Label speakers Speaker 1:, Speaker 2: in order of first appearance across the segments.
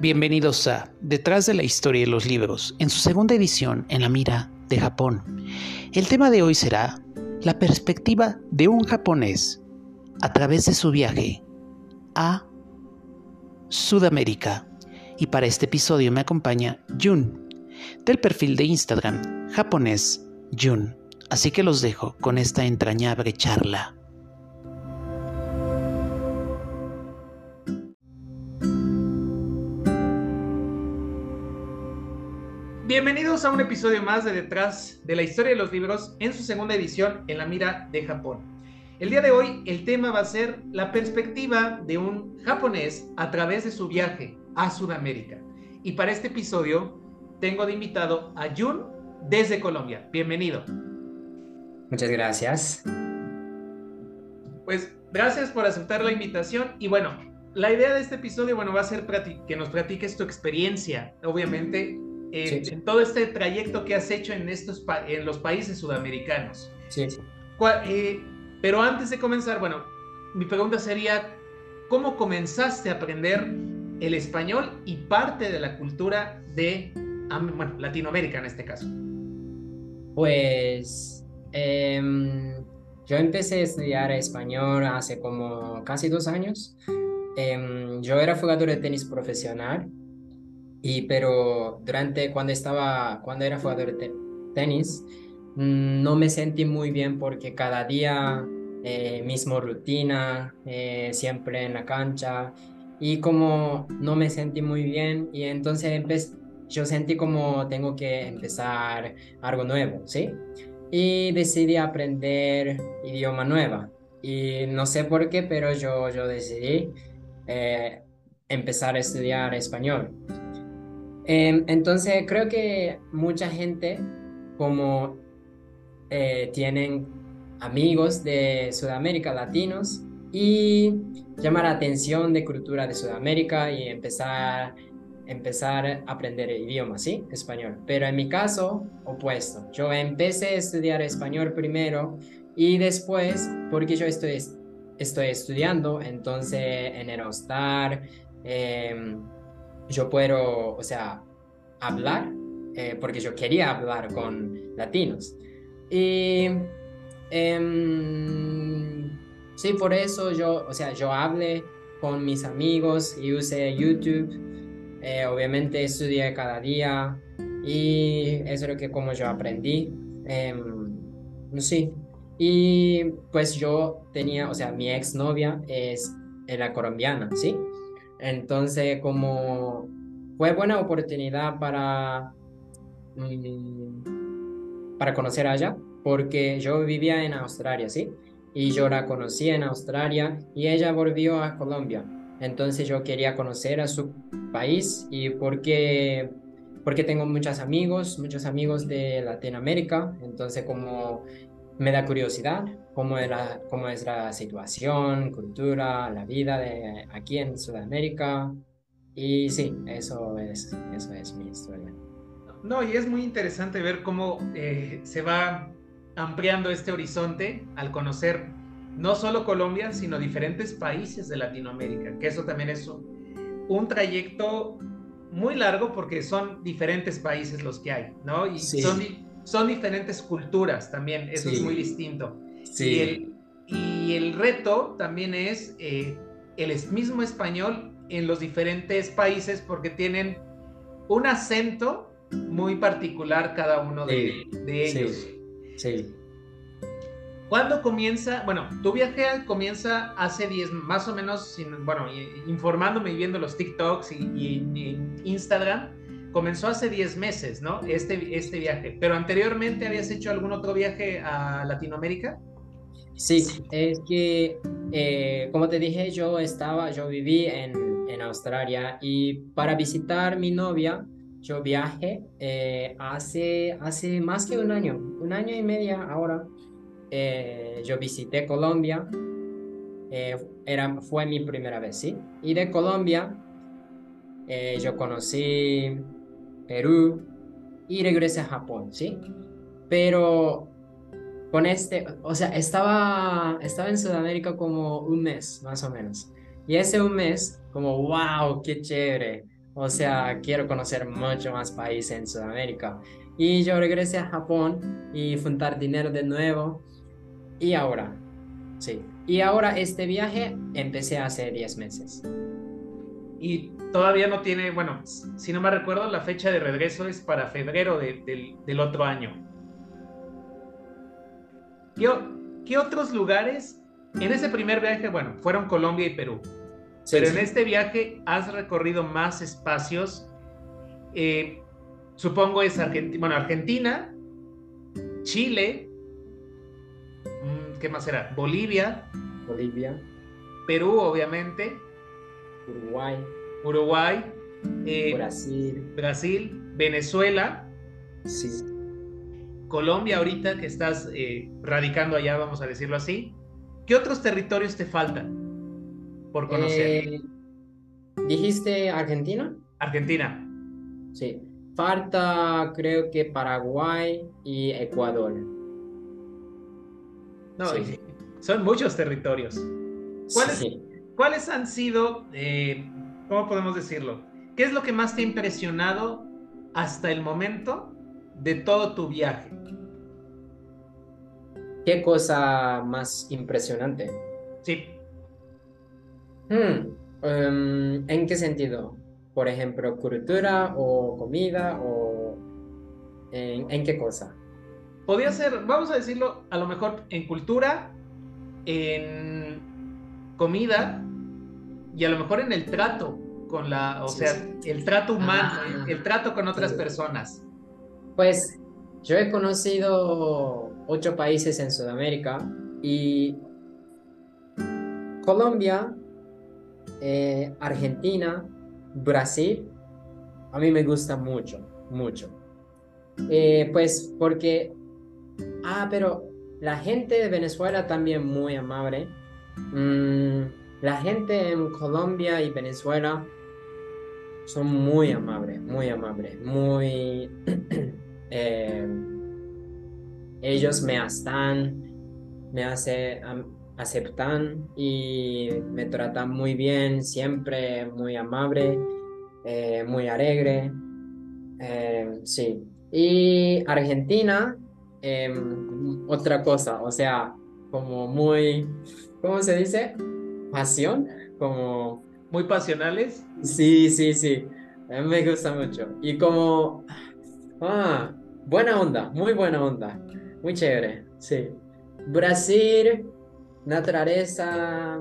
Speaker 1: Bienvenidos a Detrás de la historia de los libros, en su segunda edición en la mira de Japón. El tema de hoy será la perspectiva de un japonés a través de su viaje a Sudamérica. Y para este episodio me acompaña Jun, del perfil de Instagram japonés Jun. Así que los dejo con esta entrañable charla. Bienvenidos a un episodio más de Detrás de la historia de los libros en su segunda edición en la mira de Japón. El día de hoy el tema va a ser la perspectiva de un japonés a través de su viaje a Sudamérica. Y para este episodio tengo de invitado a Jun desde Colombia. Bienvenido.
Speaker 2: Muchas gracias.
Speaker 1: Pues gracias por aceptar la invitación y bueno, la idea de este episodio bueno va a ser que nos platiques tu experiencia, obviamente eh, en todo este trayecto que has hecho en, estos en los países sudamericanos.
Speaker 2: Sí.
Speaker 1: Eh, pero antes de comenzar, bueno, mi pregunta sería, ¿cómo comenzaste a aprender el español y parte de la cultura de bueno, Latinoamérica en este caso?
Speaker 2: Pues em, yo empecé a estudiar español hace como casi dos años. Em, yo era jugador de tenis profesional y pero durante cuando estaba, cuando era jugador de tenis, mm, no me sentí muy bien porque cada día eh, mismo rutina, eh, siempre en la cancha y como no me sentí muy bien y entonces yo sentí como tengo que empezar algo nuevo, ¿sí? Y decidí aprender idioma nueva y no sé por qué, pero yo, yo decidí eh, empezar a estudiar español. Em, entonces creo que mucha gente como eh, tienen amigos de Sudamérica, latinos, y llamar la atención de cultura de Sudamérica y empezar, empezar a aprender el idioma, ¿sí? Español. Pero en mi caso, opuesto. Yo empecé a estudiar español primero y después, porque yo estoy, estoy estudiando, entonces en el hostal, em, yo puedo, o sea, hablar, eh, porque yo quería hablar con latinos. Y em, sí, por eso yo, o sea, yo hablé con mis amigos y usé YouTube. Eh, obviamente estudié cada día y eso es lo que como yo aprendí. Em, sí. Y pues yo tenía, o sea, mi exnovia es la colombiana, ¿sí? Entonces, como fue buena oportunidad para, mm, para conocer a ella, porque yo vivía en Australia, ¿sí? Y yo la conocí en Australia y ella volvió a Colombia. Entonces yo quería conocer a su país y porque, porque tengo muchos amigos, muchos amigos de Latinoamérica, entonces como me da curiosidad cómo, era, cómo es la situación, cultura, la vida de aquí en Sudamérica. Y sí, eso es, eso es mi historia.
Speaker 1: No, y es muy interesante ver cómo eh, se va ampliando este horizonte al conocer no solo Colombia, sino diferentes países de Latinoamérica, que eso también es un, trayecto muy largo porque son diferentes países los que hay, ¿no? Y son son diferentes culturas también, eso es muy distinto. Sí. Y, el, reto también es eh, el mismo español en los diferentes países porque tienen un acento muy particular cada uno de, ellos.
Speaker 2: Sí.
Speaker 1: ¿Cuándo comienza? Bueno, tu viaje comienza hace 10, más o menos, bueno, informándome y viendo los TikToks y, y Instagram comenzó hace 10 meses, ¿no? Este, este viaje. Pero anteriormente habías hecho algún otro viaje a Latinoamérica?
Speaker 2: Sí, es que, eh, como te dije, yo estaba, yo viví en, en, Australia y para visitar mi novia, yo viajé eh, hace, hace más que un año, un año y medio ahora. Eh, yo visité Colombia, era, fue mi primera vez, ¿sí? Y de Colombia yo conocí Perú y regresé a Japón, ¿sí? Pero con este, o sea, estaba, estaba en Sudamérica como un mes, más o menos. Y ese un mes, como, wow, qué chévere. O sea, quiero conocer mucho más países en Sudamérica. Y yo regresé a Japón y juntar dinero de nuevo. Y ahora, sí. Y ahora este viaje empecé hace 10 meses.
Speaker 1: Y todavía no tiene, bueno, si no me recuerdo, la fecha de regreso es para febrero del otro año. ¿Qué, ¿Qué, otros lugares? En ese primer viaje, bueno, fueron Colombia y Perú. pero en este viaje has recorrido más espacios. Eh, supongo es Argentina, bueno, Argentina, Chile, mm, ¿qué más era? Bolivia.
Speaker 2: Bolivia.
Speaker 1: Perú, obviamente.
Speaker 2: Uruguay.
Speaker 1: Uruguay.
Speaker 2: Eh, Brasil.
Speaker 1: Brasil. Venezuela.
Speaker 2: Sí.
Speaker 1: Colombia ahorita que estás eh, radicando allá, vamos a decirlo así. ¿Qué otros territorios te faltan por conocer?
Speaker 2: Eh, ¿Dijiste Argentina?
Speaker 1: Argentina.
Speaker 2: Sí. Falta creo que Paraguay y Ecuador.
Speaker 1: No, son muchos territorios. ¿Cuáles, ¿cuáles han sido, eh, cómo podemos decirlo? ¿Qué es lo que más te ha impresionado hasta el momento de todo tu viaje?
Speaker 2: ¿Qué cosa más impresionante?
Speaker 1: Sí.
Speaker 2: Hmm, em, ¿En qué sentido? Por ejemplo, cultura o comida o en, en, qué cosa?
Speaker 1: Podría ser, vamos a decirlo, a lo mejor en cultura, en comida y a lo mejor en el trato con la, o sea, el trato humano, ah. el, trato con otras personas.
Speaker 2: Pues yo he conocido ocho países en Sudamérica y Colombia, eh, Argentina, Brasil, a mí me gusta mucho, mucho. Eh, pues porque, ah, pero la gente de Venezuela también muy amable. Mm, la gente en Colombia y Venezuela son muy amables, muy amables, muy Eh, ellos me están, me hace, aceptan y me tratan muy bien, siempre muy amable, eh, muy alegre. Eh, sí. Y Argentina, em, otra cosa, o sea, como muy, ¿cómo se dice? Pasión, como...
Speaker 1: Muy pasionales.
Speaker 2: Sí, sí, sí. Me gusta mucho. Y como Ah, buena onda, muy buena onda. Muy chévere, sí. Brasil, naturaleza,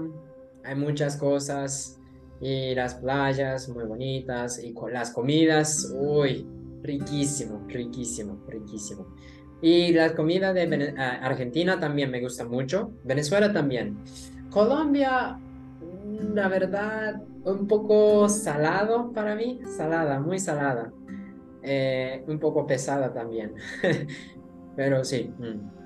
Speaker 2: hay muchas cosas. Y las playas muy bonitas. Y las comidas, uy, riquísimo, riquísimo, riquísimo. Y la comida de ah, Argentina también me gusta mucho. Venezuela también. Colombia, la verdad, un poco salado para mí. Salada, muy salada. Eh, un poco pesada también. Pero sí. Mm.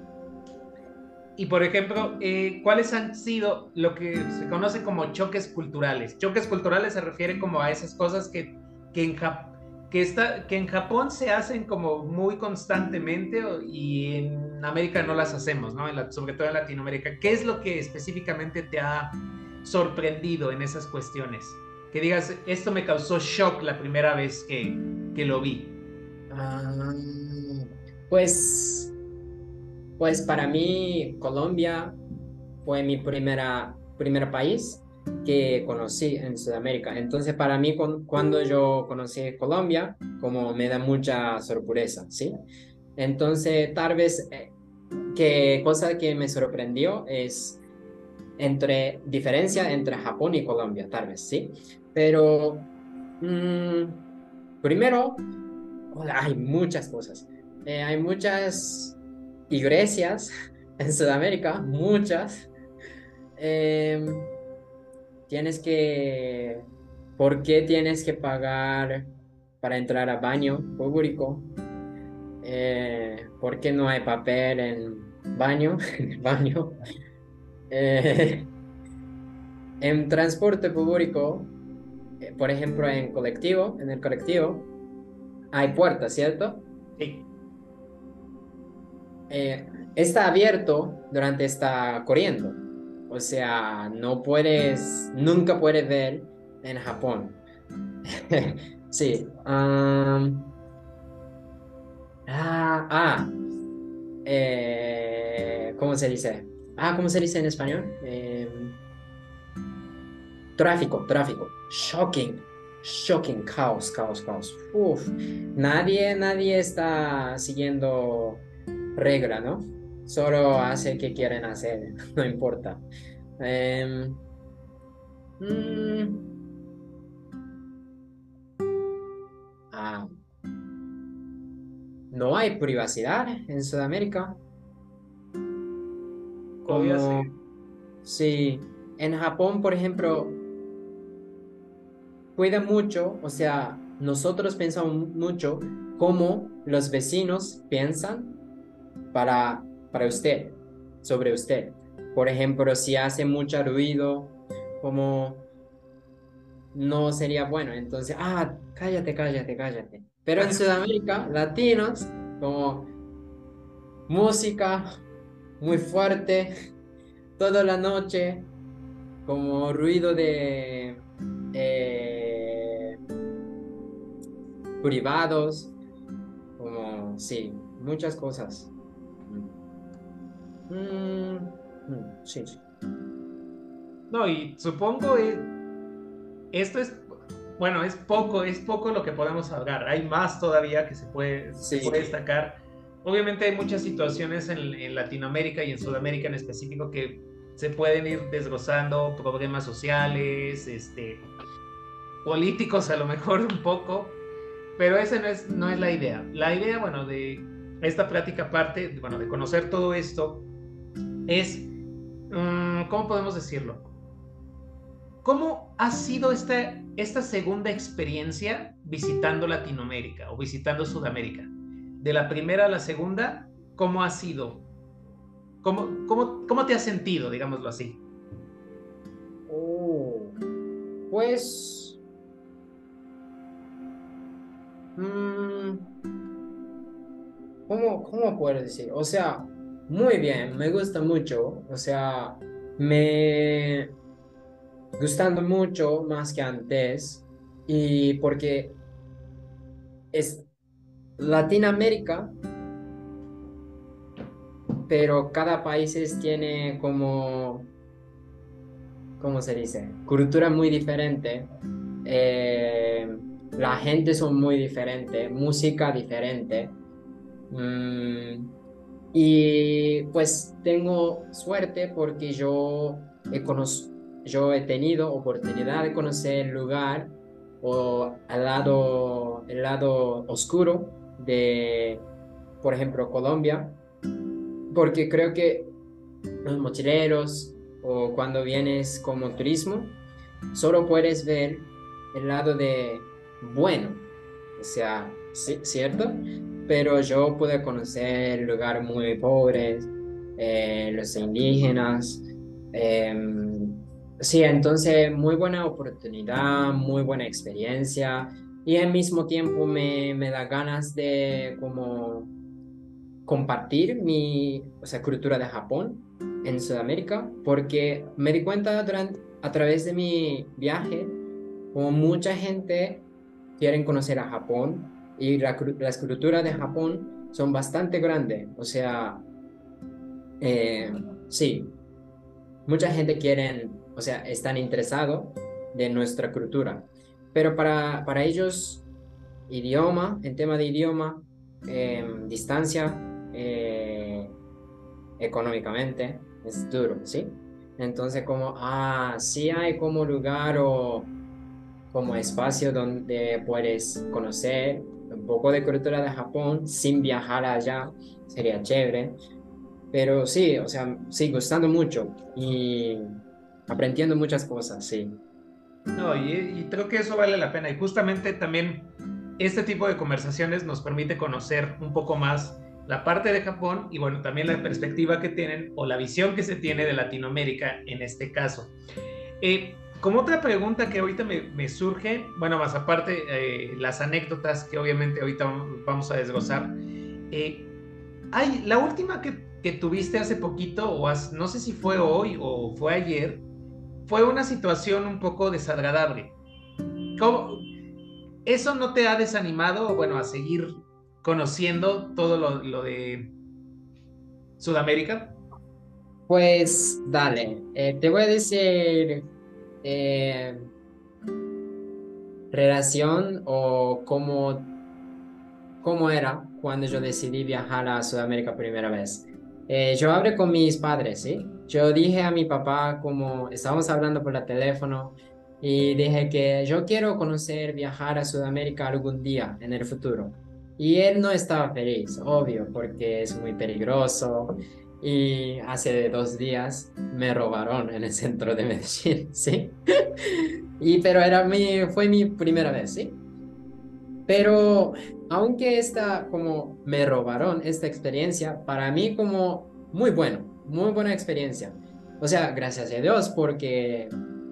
Speaker 1: Y por ejemplo, eh, ¿cuáles han sido lo que se conoce como choques culturales? Choques culturales se refiere como a esas cosas que, que, en, que, está, que en Japón se hacen como muy constantemente y en América no las hacemos, ¿no? sobre todo en Latinoamérica. ¿Qué es lo que específicamente te ha sorprendido en esas cuestiones? Que digas, esto me causó shock la primera vez que, que lo vi.
Speaker 2: Ah, pues, pues para mí Colombia fue mi primera, primer país que conocí en Sudamérica. Entonces para mí cuando yo conocí Colombia, como me da mucha sorpresa, ¿sí? Entonces tal vez eh, que cosa que me sorprendió es entre diferencia entre Japón y Colombia, tal vez, ¿sí? Pero mm, primero hay muchas cosas. Eh, hay muchas iglesias en Sudamérica, muchas. Em, tienes que... ¿Por qué tienes que pagar para entrar a baño público? Eh, ¿Por qué no hay papel en baño? en baño. Eh, en transporte público, por ejemplo, en colectivo, en el colectivo, hay puertas, ¿cierto?
Speaker 1: Sí.
Speaker 2: Eh, está abierto durante está corriendo. O sea, no puedes, nunca puedes ver en Japón. Sí. ah, ah eh, ¿cómo se dice? Ah, ¿cómo se dice en español? Em, tráfico, tráfico. Shocking. Shocking. Caos, caos, caos. Uf. Nadie, nadie está siguiendo regla, ¿no? Solo hace que quieren hacer, no importa. Em, mm, ah, no hay privacidad en Sudamérica. Como, sí, en Japón, por ejemplo, cuida mucho, o sea, nosotros pensamos mucho cómo los vecinos piensan para, para usted, sobre usted. Por ejemplo, si hace mucho ruido, como no sería bueno, entonces, ah, cállate, cállate, cállate. Pero en Sudamérica, latinos, como música muy fuerte, toda la noche, como ruido de eh, privados, como, sí, muchas cosas. Mm, mm, sí, sí.
Speaker 1: No, y supongo eh, esto es, bueno, es poco, es poco lo que podemos hablar. Hay más todavía que se puede, puede destacar. Obviamente hay muchas situaciones en, en, Latinoamérica y en Sudamérica en específico que se pueden ir desglosando, problemas sociales, este, políticos a lo mejor un poco, pero esa no es, no es la idea. La idea, bueno, de esta plática aparte, bueno, de conocer todo esto, es, um, ¿cómo podemos decirlo? ¿Cómo ha sido esta, esta segunda experiencia visitando Latinoamérica o visitando Sudamérica? De la primera a la segunda, ¿cómo ha sido? ¿Cómo, cómo, cómo te has sentido, digámoslo así?
Speaker 2: Oh, pues... Mmm, ¿cómo, ¿Cómo puedo decir? O sea, muy bien, me gusta mucho. O sea, me gustando mucho más que antes. Y porque es Latinoamérica, pero cada país tiene como, ¿cómo se dice? Cultura muy diferente. Eh, la gente son muy diferente, música diferente. Mm, y pues tengo suerte porque yo he, yo he tenido oportunidad de conocer el lugar o al lado, el lado oscuro de, por ejemplo, Colombia, porque creo que los mochileros o cuando vienes como turismo, solo puedes ver el lado de bueno, o sea, sí, ¿cierto? pero yo pude conocer lugares muy pobres, eh, los indígenas. Em, sí, entonces muy buena oportunidad, muy buena experiencia y al mismo tiempo me, me da ganas de como compartir mi o sea, cultura de Japón en Sudamérica porque me di cuenta durante, a través de mi viaje como mucha gente quiere conocer a Japón y la, las culturas de Japón son bastante grandes. O sea, eh, sí, mucha gente quiere, o sea, están interesados de nuestra cultura. Pero para, para ellos, idioma, en tema de idioma, em, distancia, eh, económicamente, es duro, ¿sí? Entonces, como, ah, sí hay como lugar o como espacio donde puedes conocer un poco de cultura de Japón sin viajar allá, sería chévere. Pero sí, o sea, sí, gustando mucho y aprendiendo muchas cosas, sí.
Speaker 1: No, y, creo que eso vale la pena. Y justamente también este tipo de conversaciones nos permite conocer un poco más la parte de Japón y bueno, también la perspectiva que tienen o la visión que se tiene de Latinoamérica en este caso. Eh, como otra pregunta que ahorita me, surge, bueno, más aparte eh, las anécdotas que obviamente ahorita vamos a desglosar. Eh, la última que, que, tuviste hace poquito, o no sé si fue hoy o fue ayer, fue una situación un poco desagradable. ¿Eso no te ha desanimado, bueno, a seguir conociendo todo lo, de Sudamérica?
Speaker 2: Pues dale, eh, te voy a decir eh, relación o cómo, cómo era cuando yo decidí viajar a Sudamérica primera vez. Eh, yo hablé con mis padres, ¿sí? Yo dije a mi papá, como estábamos hablando por el teléfono, y dije que yo quiero conocer, viajar a Sudamérica algún día en el futuro. Y él no estaba feliz, obvio, porque es muy peligroso. Y hace dos días me robaron en el centro de Medellín, ¿sí? y pero era mi, fue mi primera vez, ¿sí? Pero aunque esta, como me robaron esta experiencia, para mí como muy bueno, muy buena experiencia. O sea, gracias a Dios porque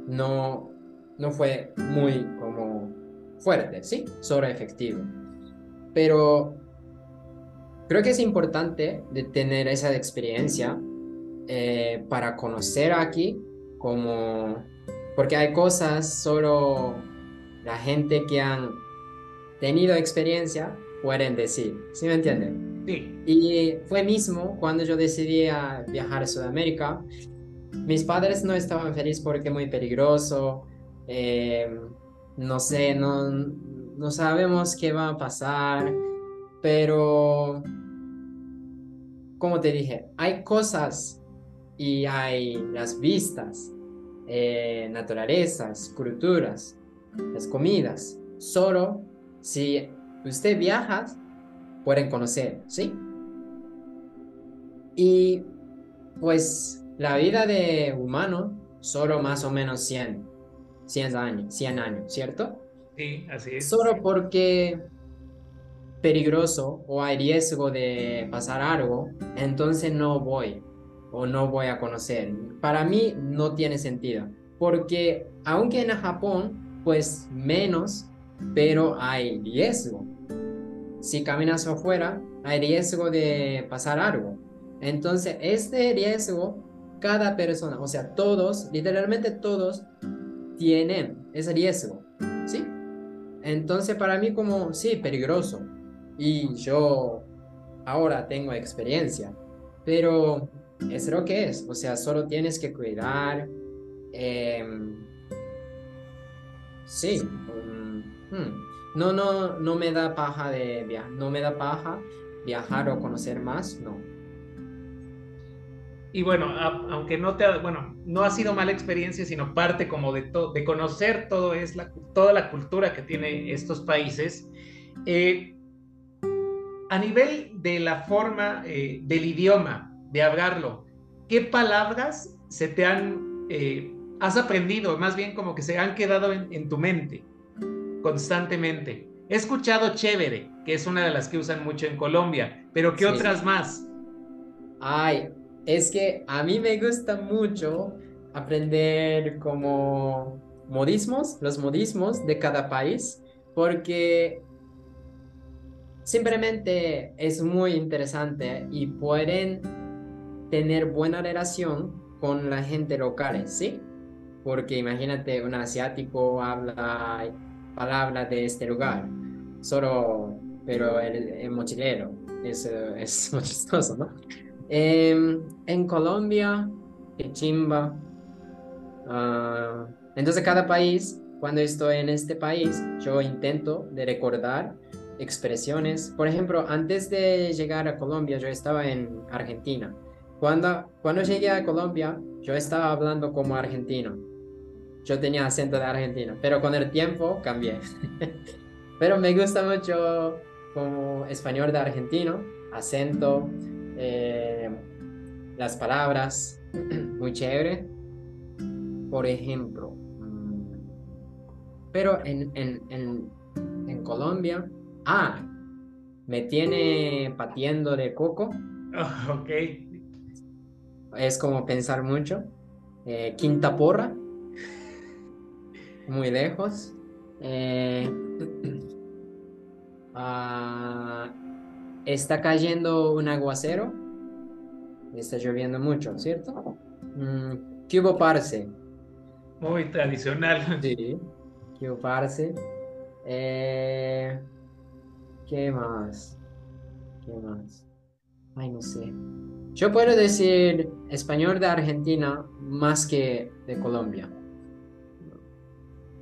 Speaker 2: no, no fue muy como fuerte, ¿sí? Solo efectivo. Pero creo que es importante de tener esa experiencia eh, para conocer aquí como... Porque hay cosas, solo la gente que han tenido experiencia pueden decir, ¿sí me entienden?
Speaker 1: Sí.
Speaker 2: Y fue mismo cuando yo decidí viajar a Sudamérica. Mis padres no estaban felices porque es muy peligroso, Em, no sé, no, no sabemos qué va a pasar, pero como te dije, hay cosas y hay las vistas, eh, naturalezas, culturas, las comidas. Solo si usted viaja, pueden conocer, ¿sí? Y pues la vida de humano, solo más o menos 100. 100 años, 100 años, ¿cierto?
Speaker 1: Sí, así es.
Speaker 2: Solo porque peligroso o hay riesgo de pasar algo, entonces no voy o no voy a conocer. Para mí no tiene sentido, porque aunque en Japón, pues menos, pero hay riesgo. Si caminas afuera, hay riesgo de pasar algo. Entonces, este riesgo, cada persona, o sea, todos, literalmente todos, tienen ese riesgo, ¿sí? Entonces para mí como, sí, peligroso. Y yo ahora tengo experiencia, pero es lo que es, o sea, solo tienes que cuidar. Em, sí, mm, hmm. no, no, no me da paja de viajar, no me da paja viajar o conocer más, no
Speaker 1: y bueno, aunque no te bueno, no ha sido mala experiencia, sino parte como de, de conocer todo es la, toda la cultura que tiene estos países. Eh, a nivel de la forma eh, del idioma, de hablarlo, ¿qué palabras se te han, eh, has aprendido, más bien como que se han quedado en, tu mente constantemente? He escuchado chévere, que es una de las que usan mucho en Colombia, pero ¿qué otras más?
Speaker 2: Ay, es que a mí me gusta mucho aprender como modismos, los modismos de cada país, porque simplemente es muy interesante y pueden tener buena relación con la gente local, ¿sí? Porque imagínate, un asiático habla palabras de este lugar, solo, pero el, mochilero, es, es muy chistoso, ¿no? Em, en Colombia, chimba. Ah, entonces cada país, cuando estoy en este país, yo intento de recordar expresiones. Por ejemplo, antes de llegar a Colombia, yo estaba en Argentina. Cuando, cuando llegué a Colombia, yo estaba hablando como argentino. Yo tenía acento de argentino, pero con el tiempo cambié. pero me gusta mucho como español de argentino, acento, eh, las palabras, muy chévere. Por ejemplo, mm, pero en, en, en, en Colombia, ah, me tiene patiendo de coco.
Speaker 1: ok.
Speaker 2: Es como pensar mucho. Eh, quinta porra. Muy lejos. Eh, ah, está cayendo un aguacero. Está lloviendo mucho, ¿cierto? Mm, ¿Qué parce?
Speaker 1: Muy tradicional.
Speaker 2: Sí, ¿qué parce? Eh, ¿Qué más? ¿Qué más? Ay, no sé. Yo puedo decir español de Argentina más que de Colombia.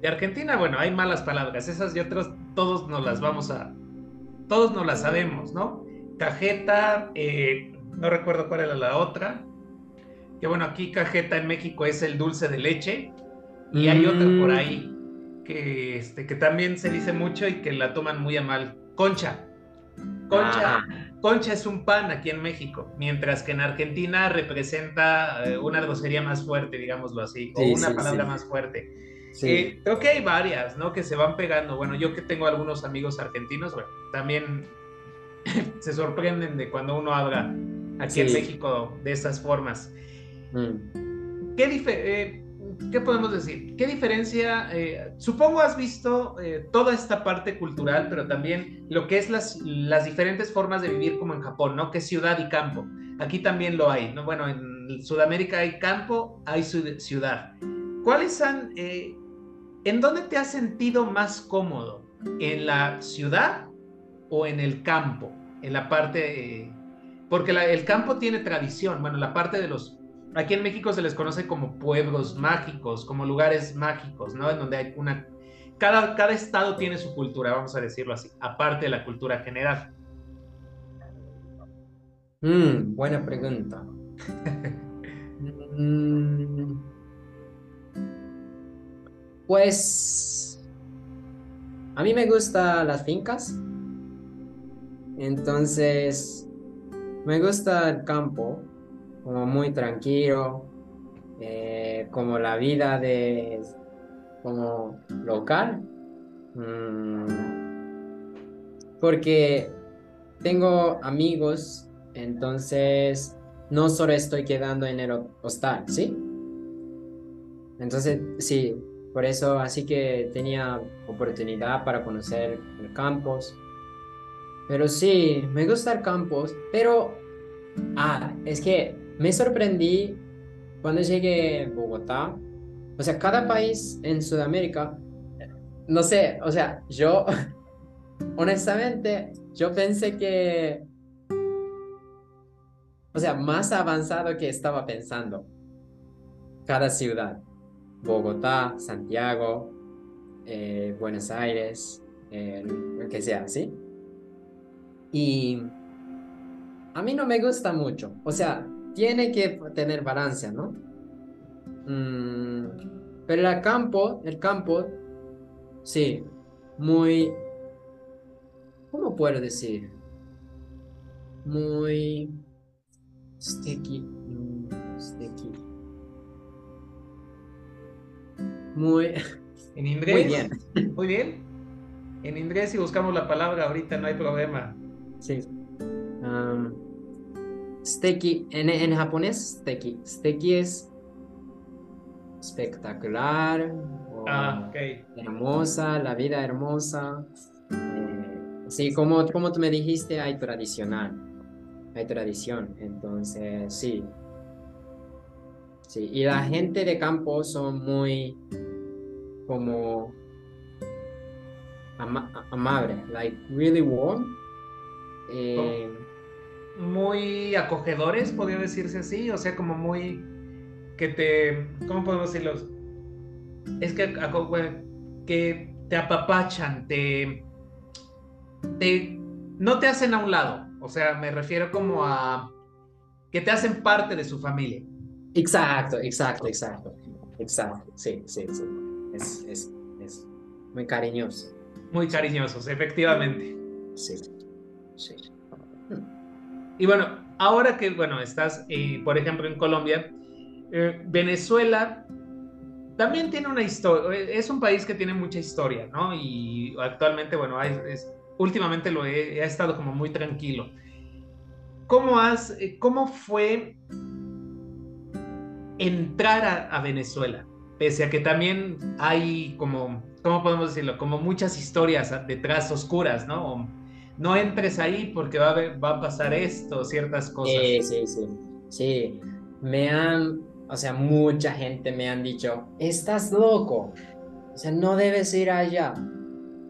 Speaker 1: De Argentina, bueno, hay malas palabras. Esas y otras, todos nos las vamos a. Todos nos las sabemos, ¿no? Cajeta, eh, no recuerdo cuál era la otra. Que bueno, aquí cajeta en México es el dulce de leche. Y hay otra por mm. ahí que, este, que también se dice mucho y que la toman muy a mal. Concha. Concha. Ah. Concha es un pan aquí en México, mientras que en Argentina representa eh, una grosería más fuerte, digámoslo así, o una palabra más fuerte. Eh, creo que hay varias, ¿no? Que se van pegando. Bueno, yo que tengo algunos amigos argentinos, bueno, también se sorprenden de cuando uno habla aquí en México de esas formas. Mm. ¿Qué, eh, ¿Qué podemos decir? ¿Qué diferencia? Eh, supongo has visto eh, toda esta parte cultural, pero también lo que es las, las diferentes formas de vivir como en Japón, ¿no? Que es ciudad y campo. Aquí también lo hay, ¿no? Bueno, en Sudamérica hay campo, hay ciudad. ¿Cuáles han... Eh, ¿En dónde te has sentido más cómodo? ¿En la ciudad o en el campo? En la parte... porque el campo tiene tradición, bueno, la parte de los Aquí en México se les conoce como pueblos mágicos, como lugares mágicos, ¿no? En donde hay una... Cada, cada estado tiene su cultura, vamos a decirlo así, aparte de la cultura general.
Speaker 2: Mm, buena pregunta. Mm, pues a mí me gustan las fincas. Entonces, me gusta el campo como muy tranquilo, eh, como la vida de como local. Mm, porque tengo amigos, entonces no solo estoy quedando en el hostal, ¿sí? Entonces, sí, por eso así que tenía oportunidad para conocer el campus. Pero sí, me gusta el campus, pero, ah, es que me sorprendí cuando llegué a Bogotá. O sea, cada país en Sudamérica, no sé, o sea, yo, honestamente, yo pensé que, o sea, más avanzado que estaba pensando. Cada ciudad, Bogotá, Santiago, eh, Buenos Aires, eh, lo que sea, ¿sí? Y a mí no me gusta mucho. O sea, tiene que tener balance, ¿no? Mm, pero el campo, el campo, sí, muy, ¿cómo puedo decir? Muy sticky, mm, sticky. Muy...
Speaker 1: En inglés. Muy bien. Muy bien. En inglés si buscamos la palabra ahorita no hay problema.
Speaker 2: Sí. Um, Steki, en, en japonés, steki. Steki es espectacular,
Speaker 1: ah,
Speaker 2: hermosa, la vida hermosa. Eh, sí, como, como tú me dijiste, hay tradicional, hay tradición, entonces sí. Sí, y la gente de campo son muy como amable, like really warm. Eh,
Speaker 1: muy acogedores, podría decirse así, o sea, como muy que te, ¿cómo podemos decirlo? Es que, que te apapachan, te, te, no te hacen a un lado, o sea, me refiero como a que te hacen parte de su familia.
Speaker 2: Exacto, exacto, exacto, exacto, sí, sí, sí, es, es, es muy cariñoso.
Speaker 1: Muy cariñosos, efectivamente.
Speaker 2: Sí, sí.
Speaker 1: Y bueno, ahora que, bueno, estás, eh, por ejemplo, en Colombia, eh, Venezuela también tiene una historia, es un país que tiene mucha historia, ¿no? Y actualmente, bueno, es, últimamente lo he, estado como muy tranquilo. ¿Cómo, has, eh, cómo fue entrar a, Venezuela? Pese a que también hay como, ¿cómo podemos decirlo? Como muchas historias detrás oscuras, ¿no? No entres ahí porque va a, pasar esto, ciertas cosas.
Speaker 2: Sí, sí, sí. Sí, me han, o sea, mucha gente me han dicho, estás loco, o sea, no debes ir allá.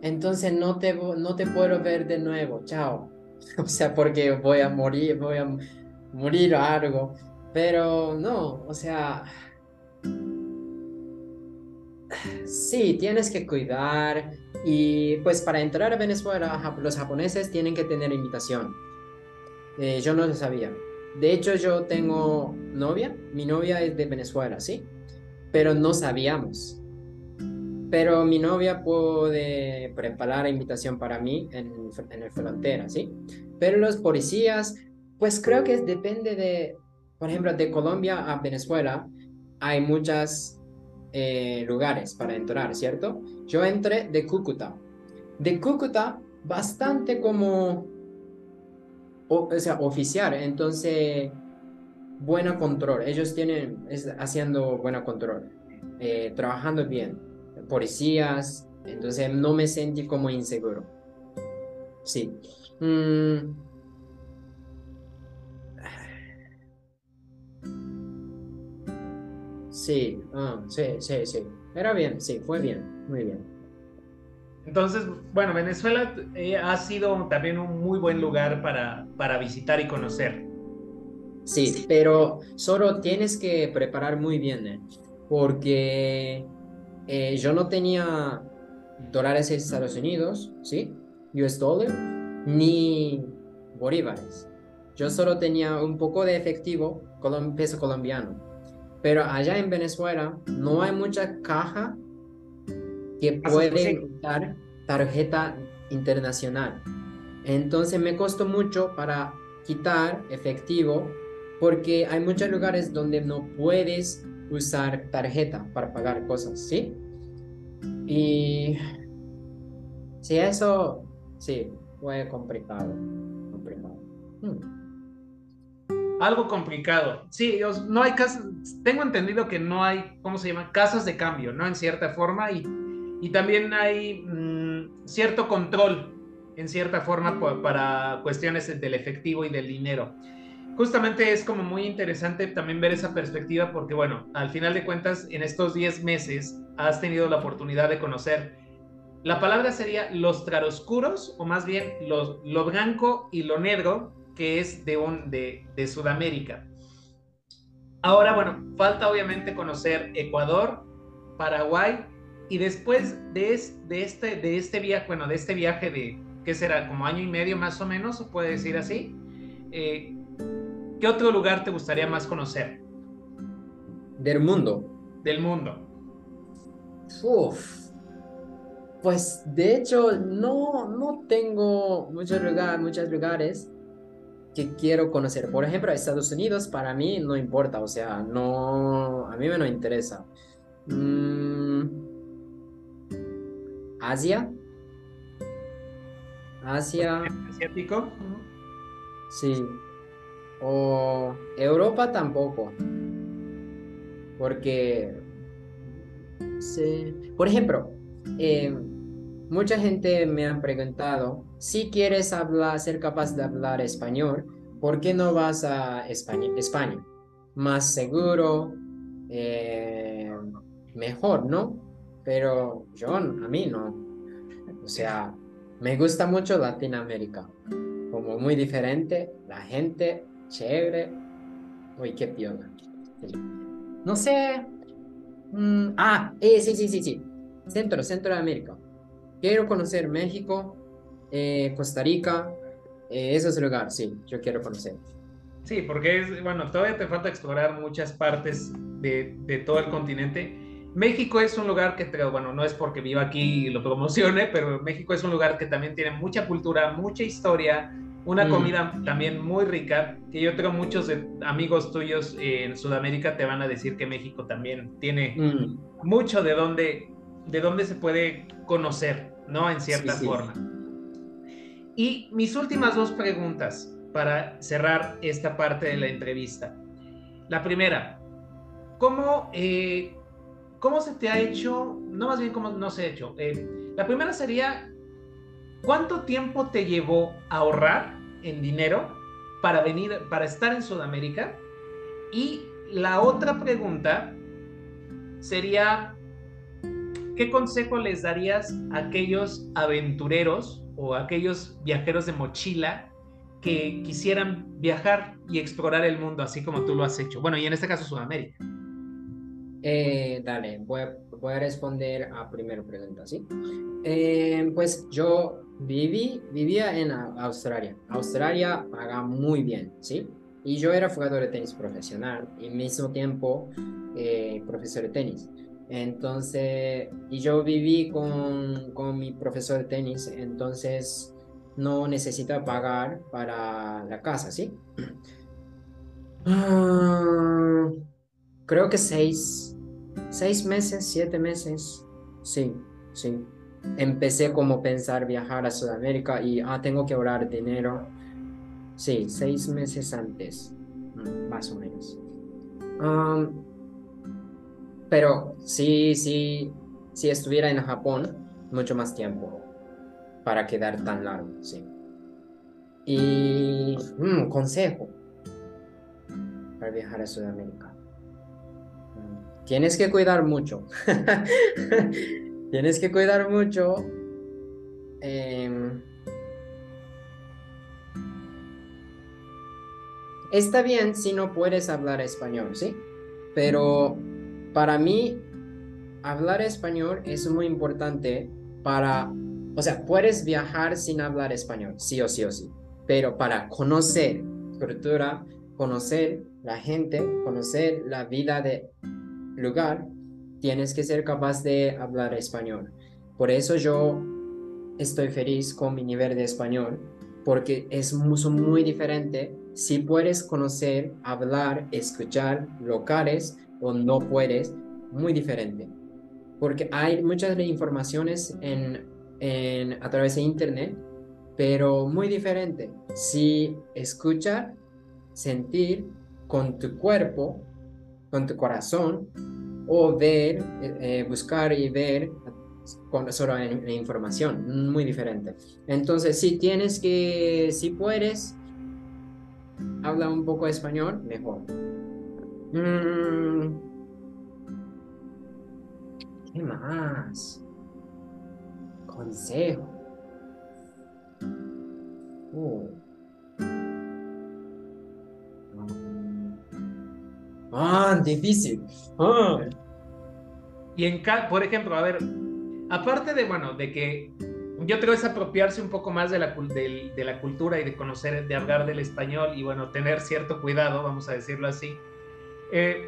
Speaker 2: entonces no te, no te puedo ver de nuevo, chao. O sea, porque voy a morir, voy a morir o algo. Pero no, o sea, sí, tienes que cuidar y pues para entrar a Venezuela los japoneses tienen que tener invitación. Eh, yo no lo sabía. De hecho, yo tengo novia, mi novia es de Venezuela, ¿sí? Pero no sabíamos. Pero mi novia puede preparar invitación para mí en, en el frontera, ¿sí? Pero los policías, pues creo que depende de, por ejemplo, de Colombia a Venezuela, hay muchos eh, lugares para entrar, ¿cierto? Yo entré de Cúcuta. De Cúcuta, bastante como, o, sea, oficial, entonces, buen control. Ellos tienen, es, haciendo buen control, eh, trabajando bien. Policías, entonces no me sentí como inseguro. Sí. Mm. Sí, ah, sí, sí, sí. Era bien, sí, fue bien, muy bien.
Speaker 1: Entonces, bueno, Venezuela eh, ha sido también un muy buen lugar para, para visitar y conocer.
Speaker 2: Sí, pero solo tienes que preparar muy bien, ¿eh? porque eh, yo no tenía dólares en Estados Unidos, ¿sí? US dollar, ni bolívares. Yo solo tenía un poco de efectivo, peso colombiano. Pero allá en Venezuela no hay mucha caja que puede dar tarjeta internacional. Entonces me costó mucho para quitar efectivo porque hay muchos lugares donde no puedes usar tarjeta para pagar cosas, ¿sí? Y si eso, sí, fue complicado. complicado. Hmm.
Speaker 1: Algo complicado. Sí, no hay casas, tengo entendido que no hay, ¿cómo se llama? Casas de cambio, ¿no? En cierta forma y, y también hay mm, cierto control en cierta forma para cuestiones del efectivo y del dinero. Justamente es como muy interesante también ver esa perspectiva porque, bueno, al final de cuentas, en estos 10 meses has tenido la oportunidad de conocer la palabra sería los claroscuros, o más bien los, lo blanco y lo negro, que es de, un, de, de Sudamérica. Ahora, bueno, falta obviamente conocer Ecuador, Paraguay, y después de, de, este, de este viaje, bueno, de este viaje de, ¿qué será? Como año y medio más o menos, se puede decir así. Eh, ¿Qué otro lugar te gustaría más conocer?
Speaker 2: Del mundo.
Speaker 1: Del mundo.
Speaker 2: Uf, pues de hecho no, no tengo muchos, lugar, muchos lugares que quiero conocer. Por ejemplo, Estados Unidos para mí no importa, o sea, no, a mí me no interesa. Mm, Asia. Asia.
Speaker 1: Asiático.
Speaker 2: Sí. O Europa tampoco. Porque... Sí. Por ejemplo, eh, mucha gente me ha preguntado, si quieres hablar, ser capaz de hablar español, ¿por qué no vas a España? Más seguro, eh, mejor, ¿no? Pero yo, a mí no. O sea, me gusta mucho Latinoamérica. Como muy diferente, la gente, chévere. Uy, qué piola. No sé. Mm, ah, eh, sí, sí, sí, sí. Centro, Centroamérica. Quiero conocer México, eh, Costa Rica, eh, esos lugares, sí, yo quiero conocer.
Speaker 1: Sí, porque es, bueno, todavía te falta explorar muchas partes de, de todo el continente. México es un lugar que, bueno, no es porque viva aquí y lo promocione, pero México es un lugar que también tiene mucha cultura, mucha historia, una mm. comida también muy rica, que yo tengo muchos amigos tuyos en Sudamérica te van a decir que México también tiene mm. mucho de dónde de dónde se puede conocer, ¿no? En cierta forma. Y mis últimas dos preguntas para cerrar esta parte de la entrevista. La primera, ¿cómo, eh, cómo se te ha hecho, no más bien cómo no se ha hecho? Eh, la primera sería, ¿cuánto tiempo te llevó a ahorrar en dinero para venir, para estar en Sudamérica? Y la otra pregunta sería, ¿qué consejo les darías a aquellos aventureros o a aquellos viajeros de mochila que quisieran viajar y explorar el mundo así como tú lo has hecho? Bueno, y en este caso Sudamérica.
Speaker 2: Eh, dale, voy a, voy a, responder a primera pregunta, ¿sí? Eh, pues yo viví, vivía en Australia. Australia paga muy bien, ¿sí? Y yo era jugador de tenis profesional y al mismo tiempo eh, profesor de tenis. Entonces, y yo viví con, con mi profesor de tenis, entonces no necesita pagar para la casa, ¿sí? Ah, creo que seis, seis meses, siete meses, sí, sí. Empecé como pensar viajar a Sudamérica y, ah, tengo que ahorrar dinero. Sí, seis meses antes, mm, más o menos. Pero sí, sí, si estuviera en Japón, mucho más tiempo para quedar tan largo, sí. Y mm, consejo para viajar a Sudamérica. Tienes que cuidar mucho. Tienes que cuidar mucho. Em, está bien si no puedes hablar español, ¿sí? Pero para mí, hablar español es muy importante para o sea, puedes viajar sin hablar español, sí o sí o sí, pero para conocer cultura, conocer la gente, conocer la vida de lugar, tienes que ser capaz de hablar español. Por eso yo estoy feliz con mi nivel de español, porque es muy, muy diferente si puedes conocer, hablar, escuchar locales o no puedes, muy diferente. Porque hay muchas informaciones en a través de internet, pero muy diferente. Si escuchar, sentir con tu cuerpo, con tu corazón, o ver, eh, eh, buscar y ver con solo la información, muy diferente. Entonces, si tienes que, si puedes, habla un poco español, mejor. Mm. ¿Qué más? consejo. Uh. Ah, difícil. Ah.
Speaker 1: Y en por ejemplo, a ver, aparte de, bueno, de que yo creo es apropiarse un poco más de la, de la cultura y de conocer, de hablar del español y, bueno, tener cierto cuidado, vamos a decirlo así. Eh,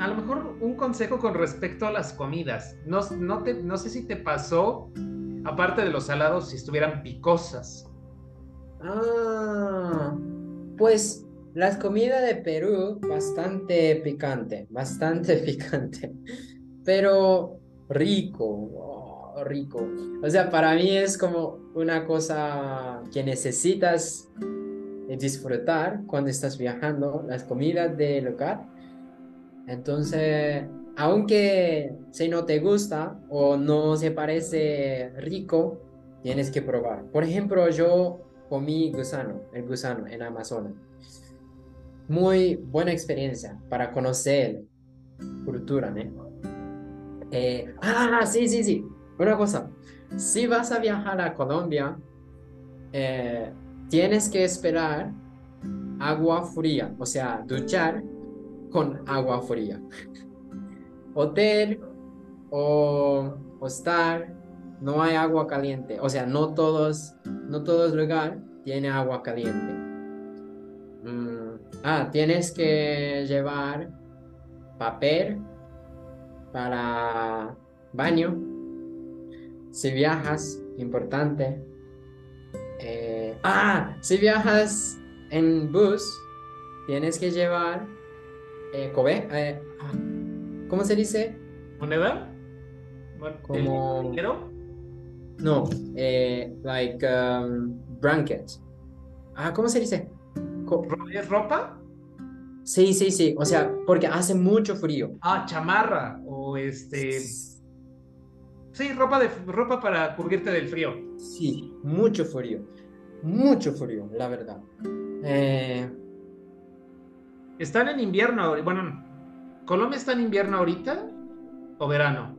Speaker 1: a lo mejor un consejo con respecto a las comidas. No, no, te, no sé si te pasó, aparte de los salados, si estuvieran picosas.
Speaker 2: Ah, pues las comidas de Perú, bastante picante, bastante picante, pero rico, oh, rico. O sea, para mí es como una cosa que necesitas disfrutar cuando estás viajando, las comidas de local entonces, aunque si no te gusta o no se parece rico, tienes que probar. Por ejemplo, yo comí gusano, el gusano en Amazonas. Muy buena experiencia para conocer cultura, ¿no? Eh, ah, sí, sí, sí. Una cosa, si vas a viajar a Colombia, eh, tienes que esperar agua fría, o sea, duchar con agua fría. Hotel o hostal no hay agua caliente. O sea, no todos, no todos lugar tiene agua caliente. Mm, ah, tienes que llevar papel para baño. Si viajas, importante. Eh, ah, si viajas en bus, tienes que llevar eh, Kobe, eh, ah, ¿cómo se dice?
Speaker 1: ¿Moneda?
Speaker 2: Como... dinero? No, eh, like um, blanket. Ah, ¿cómo se dice?
Speaker 1: ¿Es ropa?
Speaker 2: Sí, sí, sí. O sea, porque hace mucho frío.
Speaker 1: Ah, chamarra o este. Sí, ropa de ropa para cubrirte del frío.
Speaker 2: Sí, mucho frío. Mucho frío, la verdad. Eh,
Speaker 1: ¿Están en invierno? Bueno, ¿Colombia está en invierno ahorita o verano?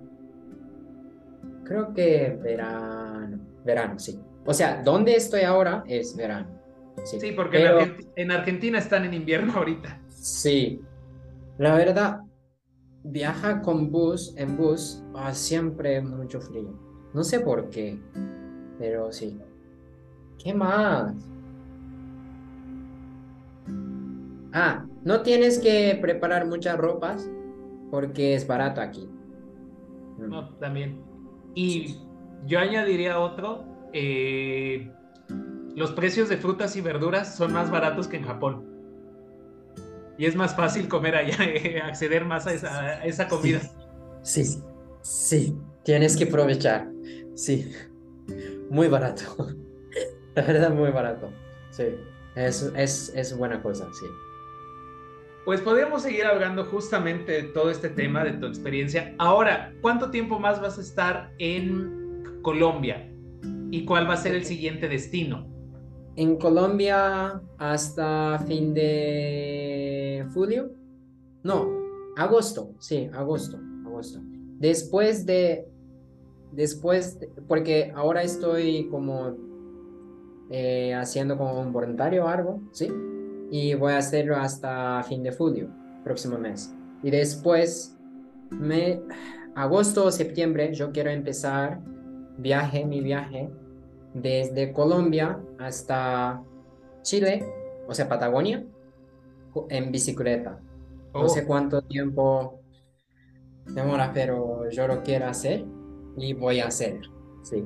Speaker 2: creo que verano, verano, sí. O sea, donde estoy ahora es verano.
Speaker 1: Sí, porque en, Argentina están en invierno ahorita.
Speaker 2: Sí, la verdad, viaja con bus, en bus, ah, siempre mucho frío. No sé por qué, pero sí. ¿Qué más? Ah, no tienes que preparar muchas ropas porque es barato aquí.
Speaker 1: Mm. No, también. Y yo añadiría otro. Eh, los precios de frutas y verduras son más baratos que en Japón. Y es más fácil comer allá, acceder más a esa, comida.
Speaker 2: Sí, sí, tienes que aprovechar. Sí, muy barato. La verdad, muy barato. Sí, es, es, es buena cosa, sí.
Speaker 1: Pues podríamos seguir hablando justamente de todo este tema, de tu experiencia. Ahora, ¿cuánto tiempo más vas a estar en Colombia? ¿Y cuál va a ser el siguiente destino?
Speaker 2: En Colombia hasta fin de julio. No, agosto, sí, agosto, agosto. Después de, después, porque ahora estoy como eh, haciendo como un voluntario algo, ¿sí? y voy a hacerlo hasta fin de julio, próximo mes. Y después, me, agosto o septiembre, yo quiero empezar viaje, mi viaje, desde Colombia hasta Chile, o sea, Patagonia, en bicicleta. No sé oh. cuánto tiempo demora, pero yo lo quiero hacer y voy a hacer. Sí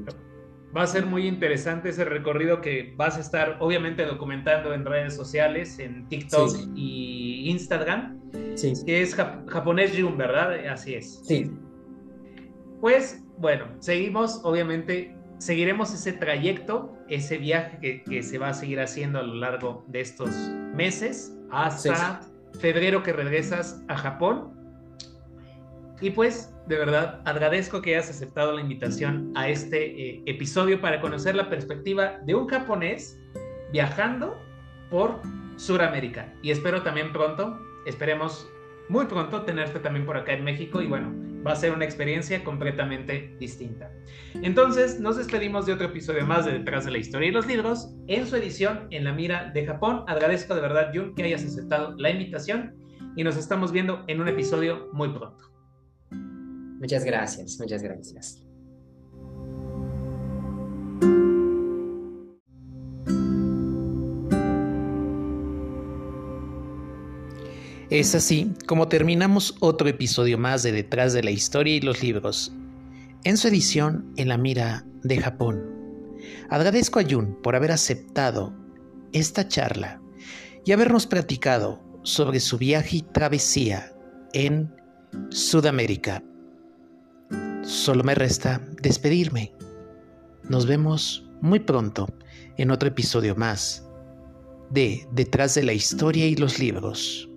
Speaker 1: va a ser muy interesante ese recorrido que vas a estar obviamente documentando en redes sociales, en TikTok y Instagram, sí. que es japonés Jun, ¿verdad? Así es.
Speaker 2: Sí.
Speaker 1: Pues bueno, seguimos, obviamente, seguiremos ese trayecto, ese viaje que, que se va a seguir haciendo a lo largo de estos meses hasta febrero que regresas a Japón. Y pues de verdad agradezco que hayas aceptado la invitación a este eh, episodio para conocer la perspectiva de un japonés viajando por Sudamérica. Y espero también pronto, esperemos muy pronto tenerte también por acá en México y bueno, va a ser una experiencia completamente distinta. Entonces, nos despedimos de otro episodio más de Detrás de la Historia y los Libros en su edición en la mira de Japón. Agradezco de verdad, Jun, que hayas aceptado la invitación y nos estamos viendo en un episodio muy pronto.
Speaker 2: Muchas gracias, muchas gracias.
Speaker 1: Es así como terminamos otro episodio más de Detrás de la Historia y los Libros, en su edición en la mira de Japón. Agradezco a Jun por haber aceptado esta charla y habernos platicado sobre su viaje y travesía en Sudamérica. Solo me resta despedirme. Nos vemos muy pronto en otro episodio más de Detrás de la Historia y los Libros.